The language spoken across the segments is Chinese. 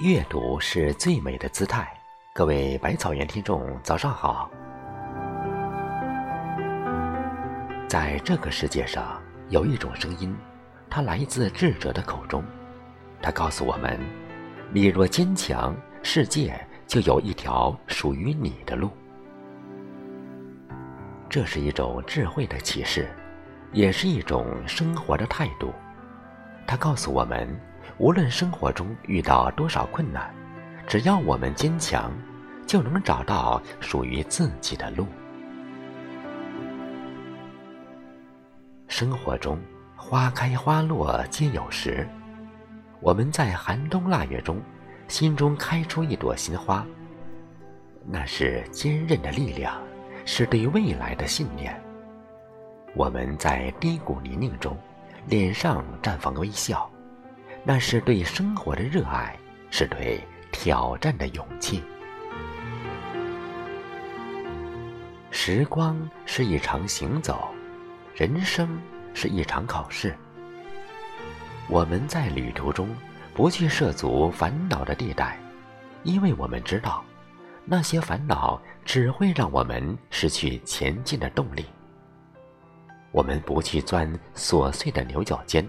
阅读是最美的姿态。各位百草园听众，早上好。在这个世界上，有一种声音，它来自智者的口中。它告诉我们：你若坚强，世界就有一条属于你的路。这是一种智慧的启示，也是一种生活的态度。它告诉我们。无论生活中遇到多少困难，只要我们坚强，就能找到属于自己的路。生活中花开花落皆有时，我们在寒冬腊月中，心中开出一朵新花，那是坚韧的力量，是对未来的信念。我们在低谷泥泞中，脸上绽放微笑。那是对生活的热爱，是对挑战的勇气。时光是一场行走，人生是一场考试。我们在旅途中不去涉足烦恼的地带，因为我们知道，那些烦恼只会让我们失去前进的动力。我们不去钻琐碎的牛角尖。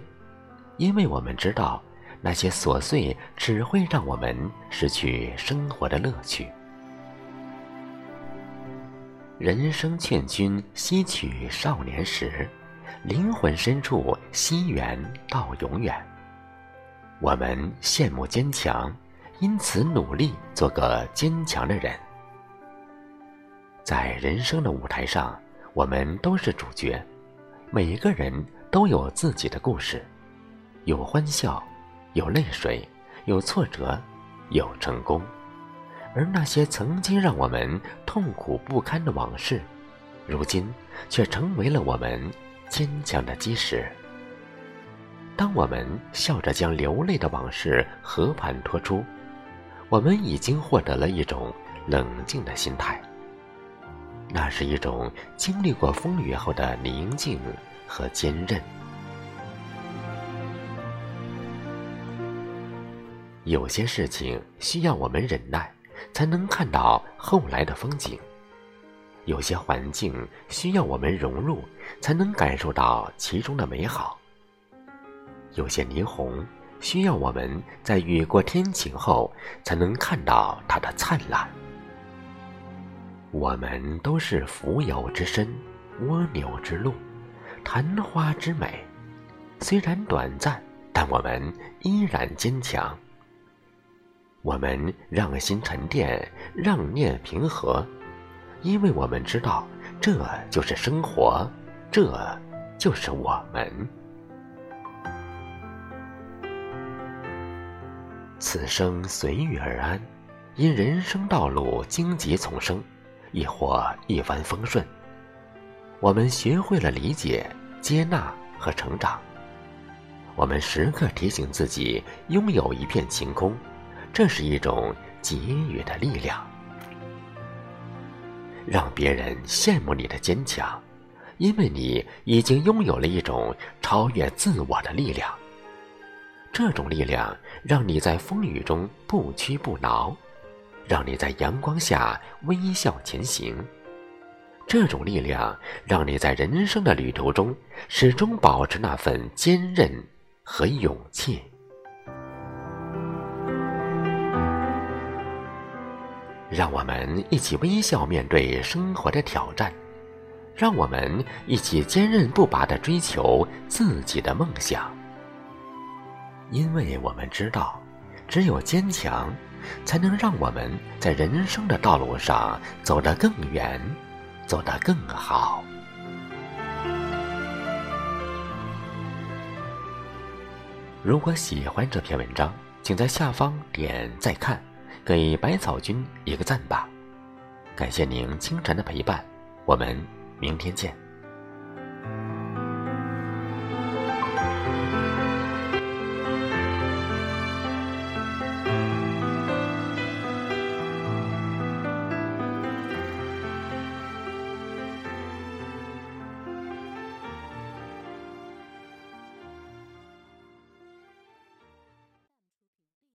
因为我们知道，那些琐碎只会让我们失去生活的乐趣。人生劝君惜取少年时，灵魂深处惜缘到永远。我们羡慕坚强，因此努力做个坚强的人。在人生的舞台上，我们都是主角，每一个人都有自己的故事。有欢笑，有泪水，有挫折，有成功，而那些曾经让我们痛苦不堪的往事，如今却成为了我们坚强的基石。当我们笑着将流泪的往事和盘托出，我们已经获得了一种冷静的心态。那是一种经历过风雨后的宁静和坚韧。有些事情需要我们忍耐，才能看到后来的风景；有些环境需要我们融入，才能感受到其中的美好；有些霓虹需要我们在雨过天晴后，才能看到它的灿烂。我们都是蜉蝣之身，蜗牛之路，昙花之美。虽然短暂，但我们依然坚强。我们让心沉淀，让念平和，因为我们知道，这就是生活，这就是我们。此生随遇而安，因人生道路荆棘丛生，亦或一帆风顺。我们学会了理解、接纳和成长。我们时刻提醒自己，拥有一片晴空。这是一种给予的力量，让别人羡慕你的坚强，因为你已经拥有了一种超越自我的力量。这种力量让你在风雨中不屈不挠，让你在阳光下微笑前行。这种力量让你在人生的旅途中始终保持那份坚韧和勇气。让我们一起微笑面对生活的挑战，让我们一起坚韧不拔的追求自己的梦想。因为我们知道，只有坚强，才能让我们在人生的道路上走得更远，走得更好。如果喜欢这篇文章，请在下方点再看。给百草君一个赞吧，感谢您清晨的陪伴，我们明天见。